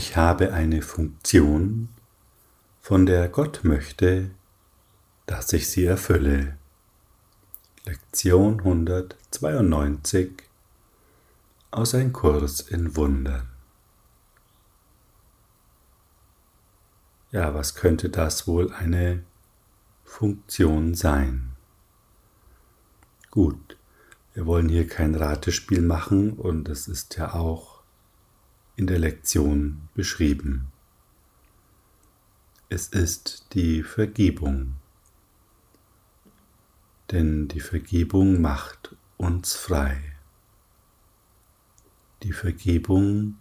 Ich habe eine Funktion, von der Gott möchte, dass ich sie erfülle. Lektion 192 aus Ein Kurs in Wundern. Ja, was könnte das wohl eine Funktion sein? Gut, wir wollen hier kein Ratespiel machen und es ist ja auch in der Lektion beschrieben. Es ist die Vergebung. Denn die Vergebung macht uns frei. Die Vergebung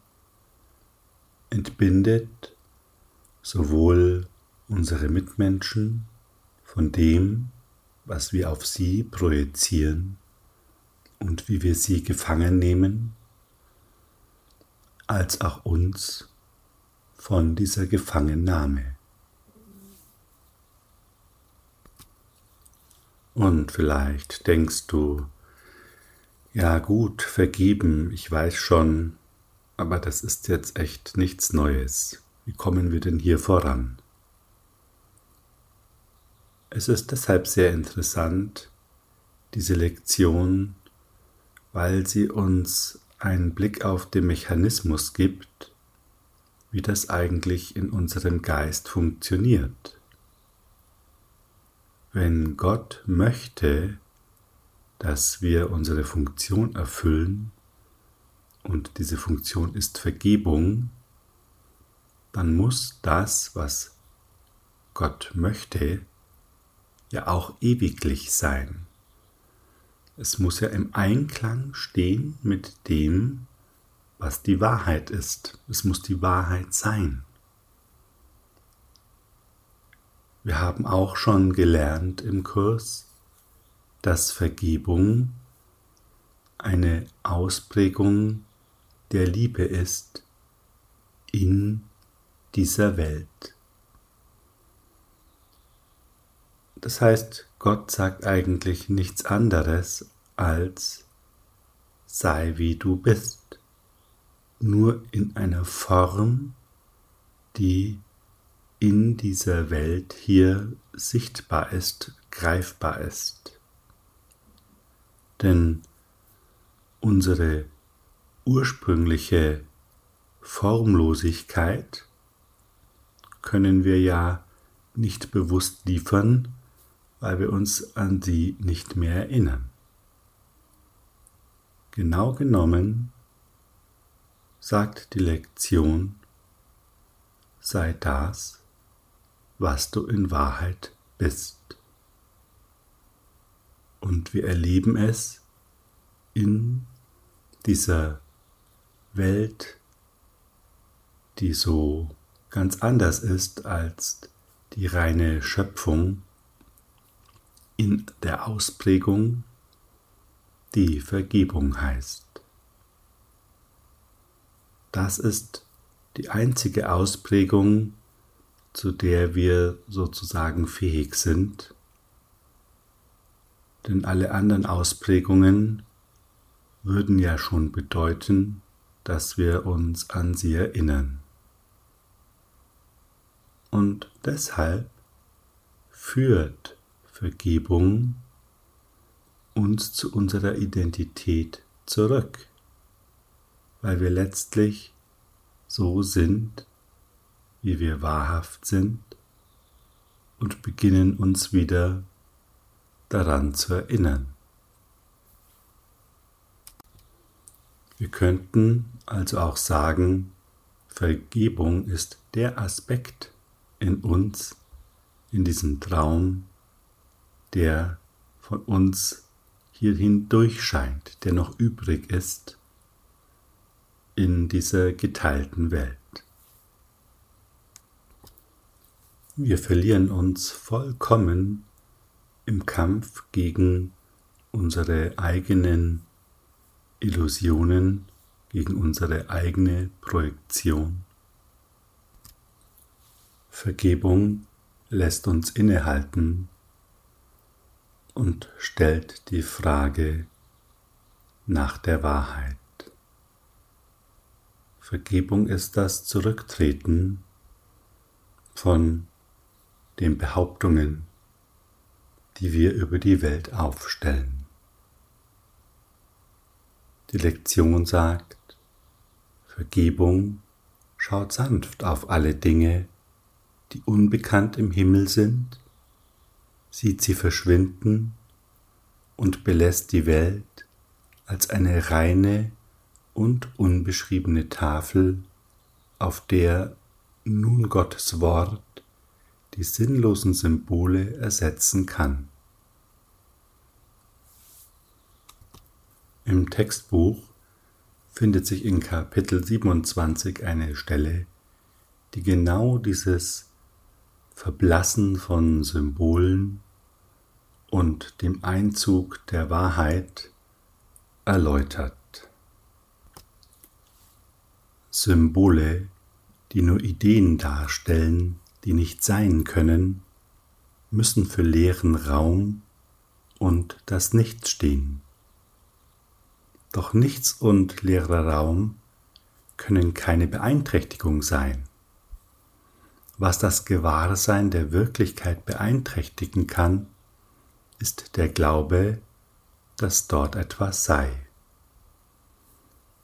entbindet sowohl unsere Mitmenschen von dem, was wir auf sie projizieren und wie wir sie gefangen nehmen, als auch uns von dieser Gefangennahme. Und vielleicht denkst du, ja gut, vergeben, ich weiß schon, aber das ist jetzt echt nichts Neues. Wie kommen wir denn hier voran? Es ist deshalb sehr interessant, diese Lektion, weil sie uns einen Blick auf den Mechanismus gibt, wie das eigentlich in unserem Geist funktioniert. Wenn Gott möchte, dass wir unsere Funktion erfüllen, und diese Funktion ist Vergebung, dann muss das, was Gott möchte, ja auch ewiglich sein. Es muss ja im Einklang stehen mit dem, was die Wahrheit ist. Es muss die Wahrheit sein. Wir haben auch schon gelernt im Kurs, dass Vergebung eine Ausprägung der Liebe ist in dieser Welt. Das heißt, Gott sagt eigentlich nichts anderes als sei wie du bist, nur in einer Form, die in dieser Welt hier sichtbar ist, greifbar ist. Denn unsere ursprüngliche Formlosigkeit können wir ja nicht bewusst liefern, weil wir uns an sie nicht mehr erinnern. Genau genommen sagt die Lektion, sei das, was du in Wahrheit bist. Und wir erleben es in dieser Welt, die so ganz anders ist als die reine Schöpfung in der Ausprägung, die Vergebung heißt. Das ist die einzige Ausprägung, zu der wir sozusagen fähig sind, denn alle anderen Ausprägungen würden ja schon bedeuten, dass wir uns an sie erinnern. Und deshalb führt Vergebung uns zu unserer Identität zurück, weil wir letztlich so sind, wie wir wahrhaft sind und beginnen uns wieder daran zu erinnern. Wir könnten also auch sagen, Vergebung ist der Aspekt, in uns, in diesem Traum, der von uns hierhin durchscheint, der noch übrig ist in dieser geteilten Welt. Wir verlieren uns vollkommen im Kampf gegen unsere eigenen Illusionen, gegen unsere eigene Projektion Vergebung lässt uns innehalten und stellt die Frage nach der Wahrheit. Vergebung ist das Zurücktreten von den Behauptungen, die wir über die Welt aufstellen. Die Lektion sagt, Vergebung schaut sanft auf alle Dinge, die unbekannt im Himmel sind, sieht sie verschwinden und belässt die Welt als eine reine und unbeschriebene Tafel, auf der nun Gottes Wort die sinnlosen Symbole ersetzen kann. Im Textbuch findet sich in Kapitel 27 eine Stelle, die genau dieses Verblassen von Symbolen und dem Einzug der Wahrheit erläutert. Symbole, die nur Ideen darstellen, die nicht sein können, müssen für leeren Raum und das Nichts stehen. Doch nichts und leerer Raum können keine Beeinträchtigung sein. Was das Gewahrsein der Wirklichkeit beeinträchtigen kann, ist der Glaube, dass dort etwas sei.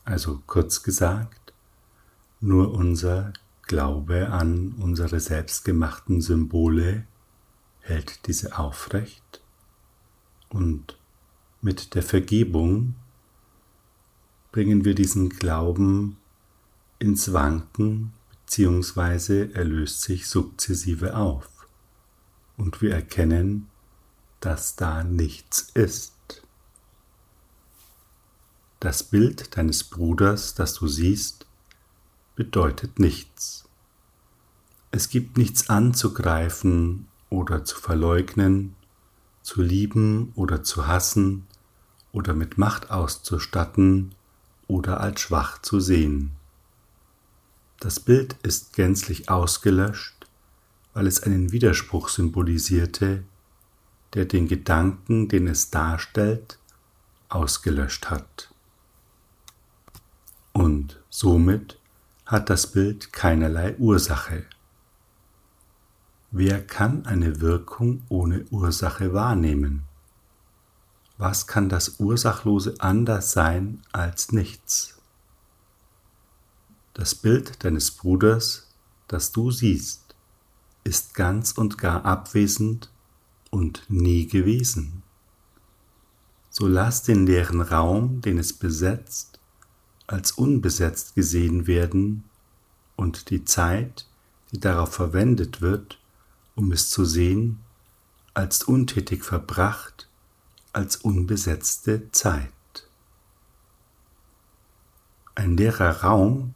Also kurz gesagt, nur unser Glaube an unsere selbstgemachten Symbole hält diese aufrecht und mit der Vergebung bringen wir diesen Glauben ins Wanken bzw. er löst sich sukzessive auf und wir erkennen, dass da nichts ist. Das Bild deines Bruders, das du siehst, bedeutet nichts. Es gibt nichts anzugreifen oder zu verleugnen, zu lieben oder zu hassen oder mit Macht auszustatten oder als schwach zu sehen. Das Bild ist gänzlich ausgelöscht, weil es einen Widerspruch symbolisierte, der den Gedanken, den es darstellt, ausgelöscht hat. Und somit hat das Bild keinerlei Ursache. Wer kann eine Wirkung ohne Ursache wahrnehmen? Was kann das Ursachlose anders sein als nichts? Das Bild deines Bruders, das du siehst, ist ganz und gar abwesend und nie gewesen. So lass den leeren Raum, den es besetzt, als unbesetzt gesehen werden und die Zeit, die darauf verwendet wird, um es zu sehen, als untätig verbracht, als unbesetzte Zeit. Ein leerer Raum,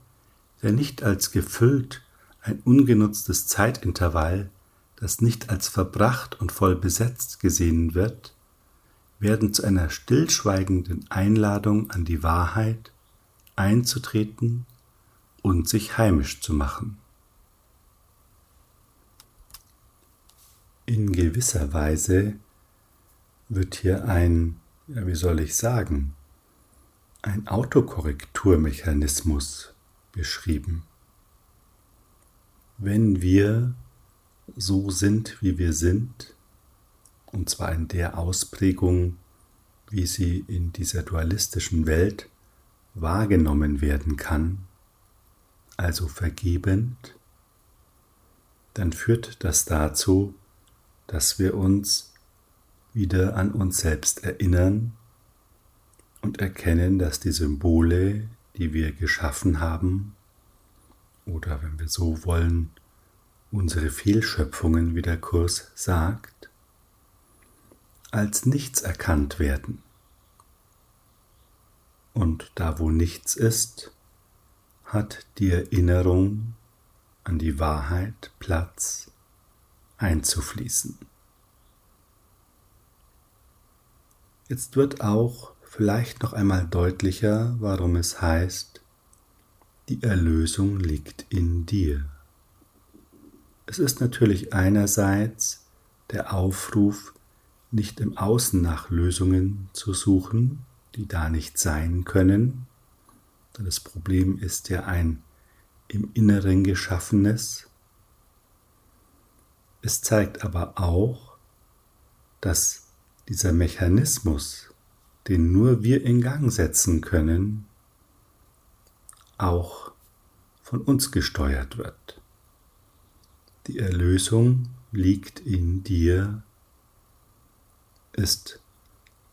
der nicht als gefüllt, ein ungenutztes Zeitintervall, das nicht als verbracht und voll besetzt gesehen wird, werden zu einer stillschweigenden Einladung an die Wahrheit einzutreten und sich heimisch zu machen. In gewisser Weise wird hier ein, ja, wie soll ich sagen, ein Autokorrekturmechanismus beschrieben. Wenn wir so sind, wie wir sind, und zwar in der Ausprägung, wie sie in dieser dualistischen Welt wahrgenommen werden kann, also vergebend, dann führt das dazu, dass wir uns wieder an uns selbst erinnern und erkennen, dass die Symbole, die wir geschaffen haben, oder wenn wir so wollen, unsere Fehlschöpfungen, wie der Kurs sagt, als nichts erkannt werden. Und da wo nichts ist, hat die Erinnerung an die Wahrheit Platz einzufließen. Jetzt wird auch vielleicht noch einmal deutlicher, warum es heißt, die Erlösung liegt in dir. Es ist natürlich einerseits der Aufruf, nicht im Außen nach Lösungen zu suchen, die da nicht sein können. Das Problem ist ja ein im Inneren Geschaffenes. Es zeigt aber auch, dass dieser Mechanismus, den nur wir in Gang setzen können, auch von uns gesteuert wird. Die Erlösung liegt in dir, ist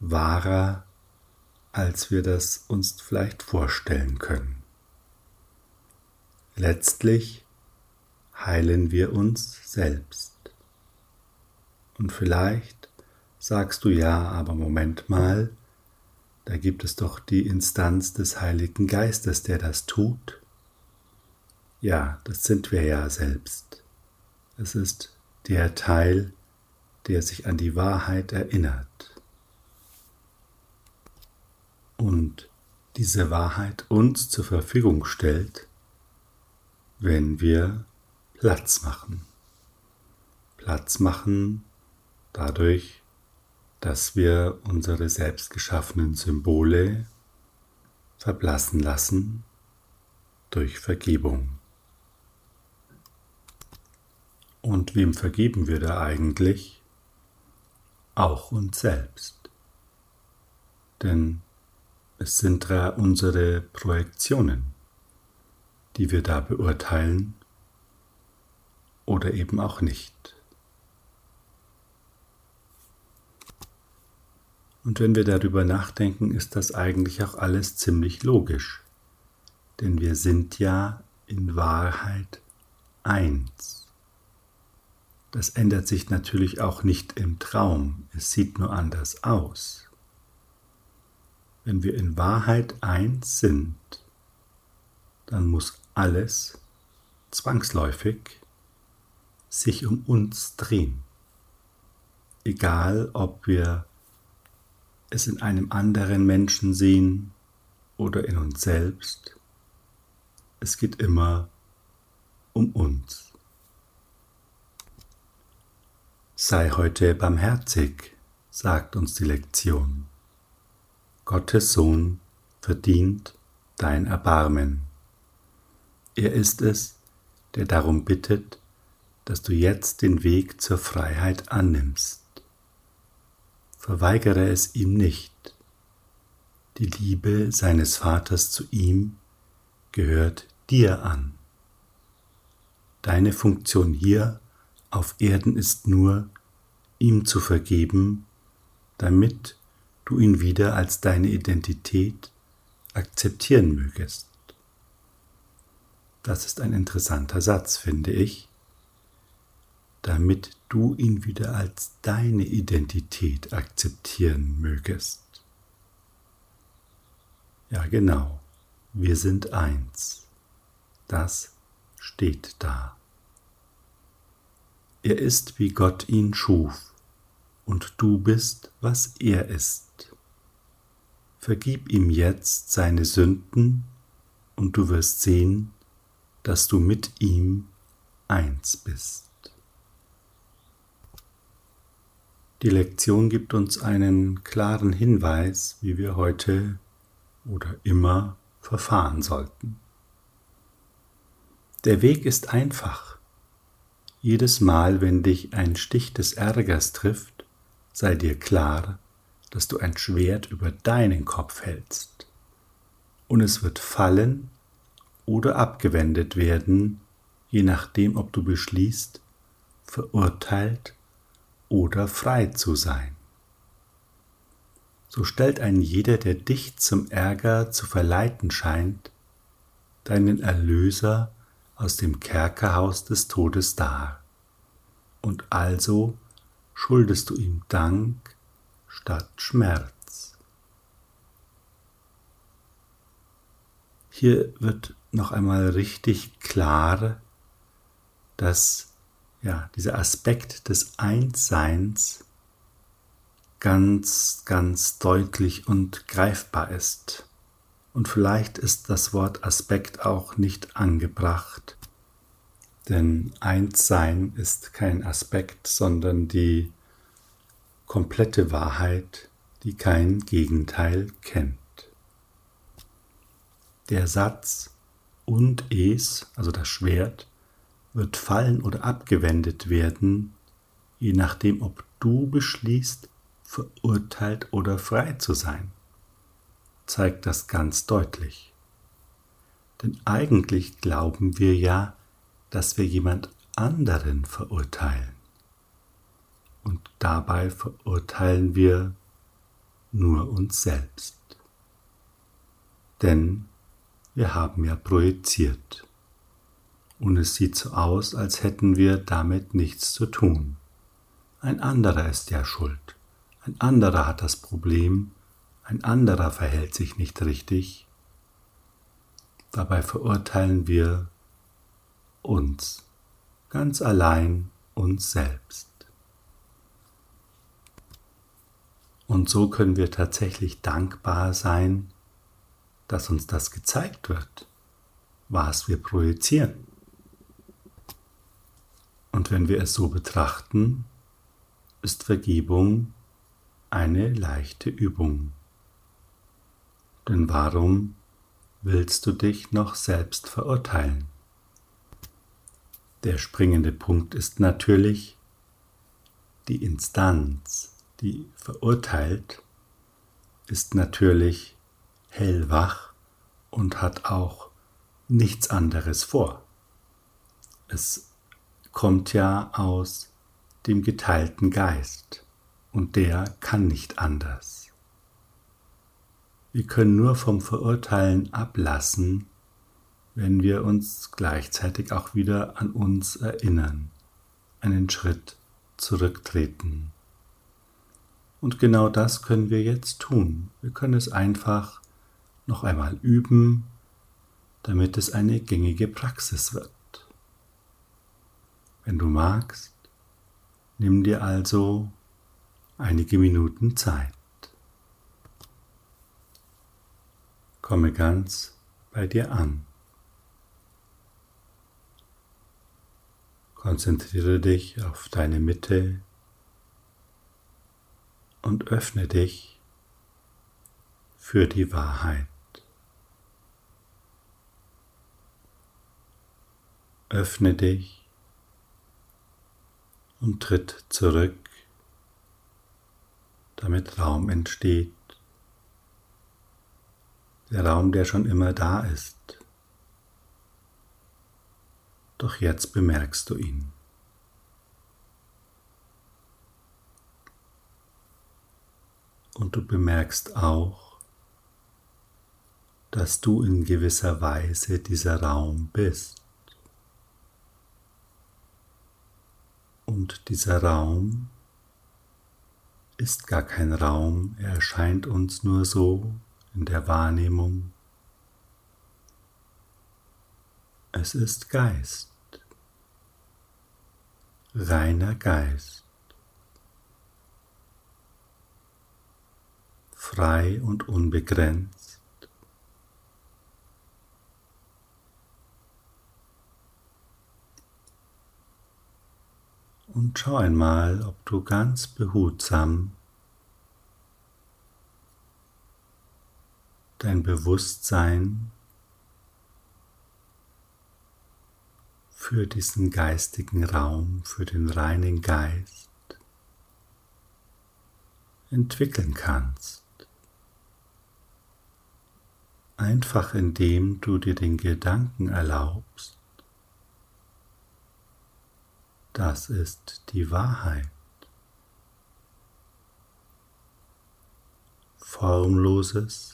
wahrer, als wir das uns vielleicht vorstellen können. Letztlich heilen wir uns selbst. Und vielleicht sagst du ja, aber Moment mal, da gibt es doch die Instanz des Heiligen Geistes, der das tut. Ja, das sind wir ja selbst. Es ist der Teil, der sich an die Wahrheit erinnert. Und diese Wahrheit uns zur Verfügung stellt, wenn wir Platz machen. Platz machen dadurch, dass wir unsere selbstgeschaffenen Symbole verblassen lassen durch Vergebung. Und wem vergeben wir da eigentlich? Auch uns selbst. Denn es sind da unsere Projektionen, die wir da beurteilen oder eben auch nicht. Und wenn wir darüber nachdenken, ist das eigentlich auch alles ziemlich logisch. Denn wir sind ja in Wahrheit eins. Das ändert sich natürlich auch nicht im Traum, es sieht nur anders aus. Wenn wir in Wahrheit eins sind, dann muss alles zwangsläufig sich um uns drehen. Egal, ob wir es in einem anderen Menschen sehen oder in uns selbst, es geht immer um uns. Sei heute barmherzig, sagt uns die Lektion. Gottes Sohn verdient dein Erbarmen. Er ist es, der darum bittet, dass du jetzt den Weg zur Freiheit annimmst. Verweigere es ihm nicht. Die Liebe seines Vaters zu ihm gehört dir an. Deine Funktion hier auf Erden ist nur, ihm zu vergeben, damit du ihn wieder als deine Identität akzeptieren mögest. Das ist ein interessanter Satz, finde ich, damit du ihn wieder als deine Identität akzeptieren mögest. Ja genau, wir sind eins. Das steht da. Er ist, wie Gott ihn schuf, und du bist, was er ist. Vergib ihm jetzt seine Sünden, und du wirst sehen, dass du mit ihm eins bist. Die Lektion gibt uns einen klaren Hinweis, wie wir heute oder immer verfahren sollten. Der Weg ist einfach. Jedes Mal, wenn dich ein Stich des Ärgers trifft, sei dir klar, dass du ein Schwert über deinen Kopf hältst. Und es wird fallen oder abgewendet werden, je nachdem, ob du beschließt, verurteilt oder frei zu sein. So stellt ein jeder, der dich zum Ärger zu verleiten scheint, deinen Erlöser aus dem Kerkerhaus des Todes dar. Und also schuldest du ihm Dank statt Schmerz. Hier wird noch einmal richtig klar, dass ja, dieser Aspekt des Einsseins ganz, ganz deutlich und greifbar ist. Und vielleicht ist das Wort Aspekt auch nicht angebracht, denn Einssein ist kein Aspekt, sondern die komplette Wahrheit, die kein Gegenteil kennt. Der Satz und es, also das Schwert, wird fallen oder abgewendet werden, je nachdem, ob du beschließt, verurteilt oder frei zu sein, zeigt das ganz deutlich. Denn eigentlich glauben wir ja, dass wir jemand anderen verurteilen. Und dabei verurteilen wir nur uns selbst. Denn wir haben ja projiziert. Und es sieht so aus, als hätten wir damit nichts zu tun. Ein anderer ist ja schuld. Ein anderer hat das Problem. Ein anderer verhält sich nicht richtig. Dabei verurteilen wir uns, ganz allein uns selbst. Und so können wir tatsächlich dankbar sein, dass uns das gezeigt wird, was wir projizieren. Und wenn wir es so betrachten, ist Vergebung eine leichte Übung. Denn warum willst du dich noch selbst verurteilen? Der springende Punkt ist natürlich die Instanz, die verurteilt, ist natürlich hellwach und hat auch nichts anderes vor. Es kommt ja aus dem geteilten Geist und der kann nicht anders. Wir können nur vom Verurteilen ablassen, wenn wir uns gleichzeitig auch wieder an uns erinnern, einen Schritt zurücktreten. Und genau das können wir jetzt tun. Wir können es einfach noch einmal üben, damit es eine gängige Praxis wird. Wenn du magst, nimm dir also einige Minuten Zeit. Komme ganz bei dir an. Konzentriere dich auf deine Mitte und öffne dich für die Wahrheit. Öffne dich und tritt zurück, damit Raum entsteht. Der Raum, der schon immer da ist. Doch jetzt bemerkst du ihn. Und du bemerkst auch, dass du in gewisser Weise dieser Raum bist. Und dieser Raum ist gar kein Raum, er erscheint uns nur so in der Wahrnehmung. Es ist Geist, reiner Geist. frei und unbegrenzt. Und schau einmal, ob du ganz behutsam dein Bewusstsein für diesen geistigen Raum, für den reinen Geist entwickeln kannst einfach indem du dir den Gedanken erlaubst, das ist die Wahrheit. Formloses,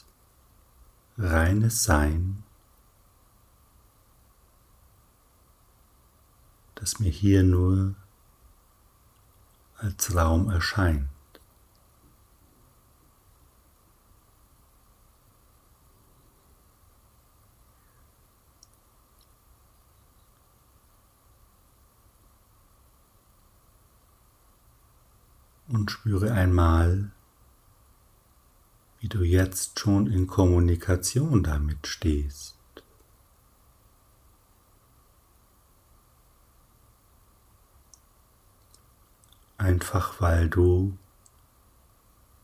reines Sein, das mir hier nur als Raum erscheint. und spüre einmal, wie du jetzt schon in Kommunikation damit stehst. Einfach weil du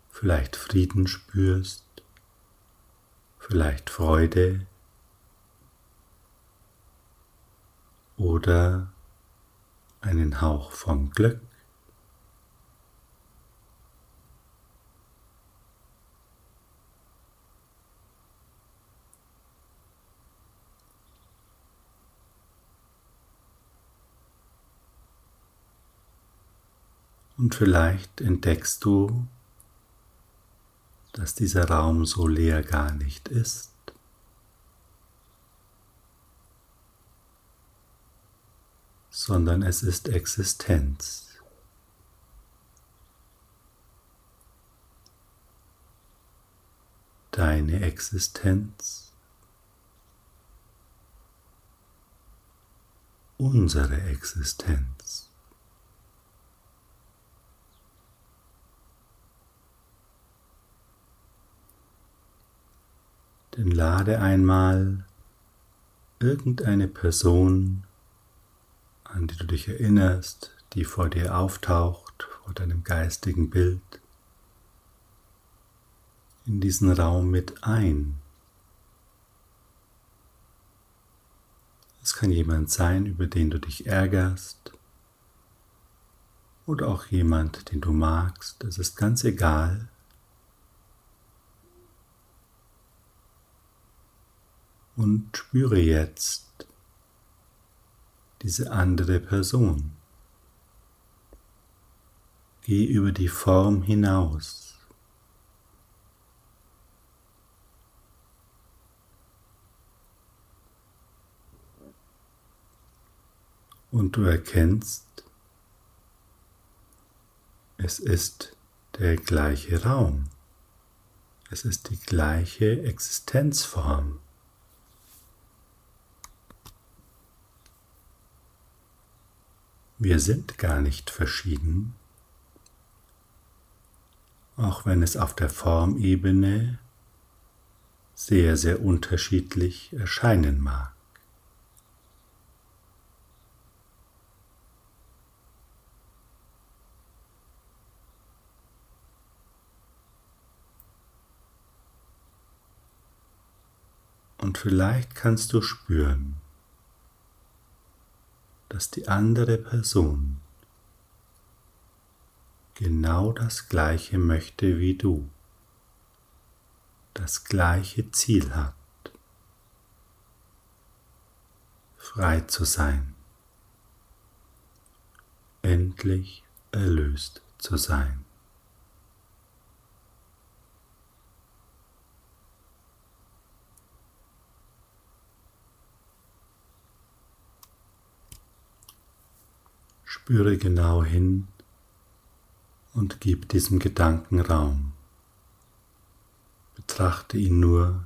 vielleicht Frieden spürst, vielleicht Freude, oder einen Hauch von Glück. Und vielleicht entdeckst du, dass dieser Raum so leer gar nicht ist. sondern es ist Existenz. Deine Existenz, unsere Existenz. Denn lade einmal irgendeine Person an die du dich erinnerst, die vor dir auftaucht, vor deinem geistigen Bild, in diesen Raum mit ein. Es kann jemand sein, über den du dich ärgerst, oder auch jemand, den du magst, es ist ganz egal. Und spüre jetzt, diese andere Person. Geh über die Form hinaus. Und du erkennst, es ist der gleiche Raum. Es ist die gleiche Existenzform. Wir sind gar nicht verschieden, auch wenn es auf der Formebene sehr, sehr unterschiedlich erscheinen mag. Und vielleicht kannst du spüren, dass die andere Person genau das gleiche möchte wie du, das gleiche Ziel hat, frei zu sein, endlich erlöst zu sein. Spüre genau hin und gib diesem Gedanken Raum. Betrachte ihn nur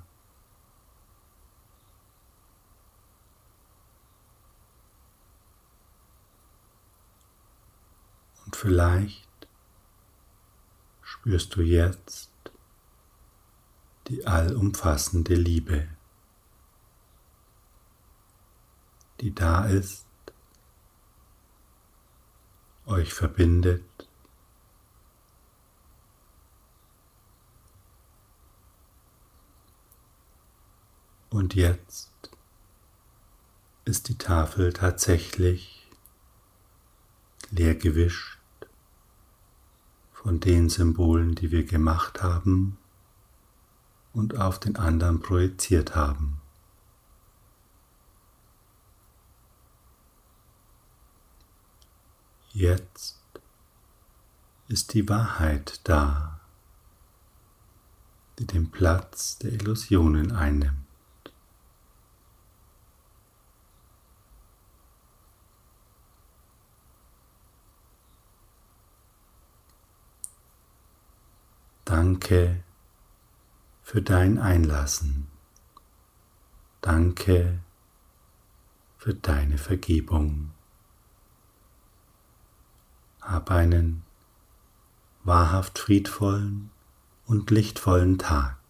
Und vielleicht spürst du jetzt die allumfassende Liebe, die da ist euch verbindet. Und jetzt ist die Tafel tatsächlich leer gewischt von den Symbolen, die wir gemacht haben und auf den anderen projiziert haben. Jetzt ist die Wahrheit da, die den Platz der Illusionen einnimmt. Danke für dein Einlassen. Danke für deine Vergebung. Hab einen wahrhaft friedvollen und lichtvollen Tag.